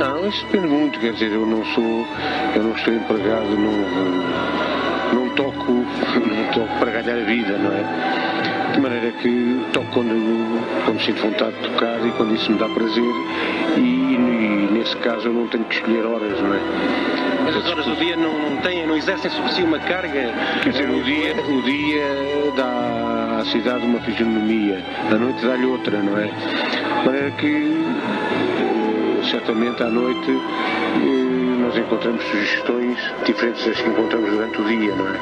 Não, isso depende muito, quer dizer, eu não sou, eu não estou empregado, não, não toco, não toco para ganhar a vida, não é? De maneira que toco quando, quando sinto vontade de tocar e quando isso me dá prazer e, e nesse caso eu não tenho que escolher horas, não é? Mas as horas do dia não, não têm, não exercem sobre si uma carga? Quer dizer, o dia, o dia dá à cidade uma fisionomia, a noite dá-lhe outra, não é? De maneira que, certamente, à noite eh, nós encontramos sugestões diferentes das que encontramos durante o dia, não é?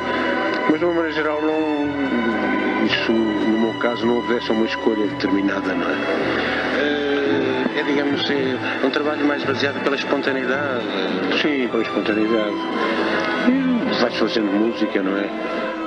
Mas, de uma maneira geral, não, isso, no meu caso, não obedece a uma escolha determinada, não é? Eh, é, digamos, é um trabalho mais baseado pela espontaneidade. Sim, pela espontaneidade. Vai-se fazendo música, não é?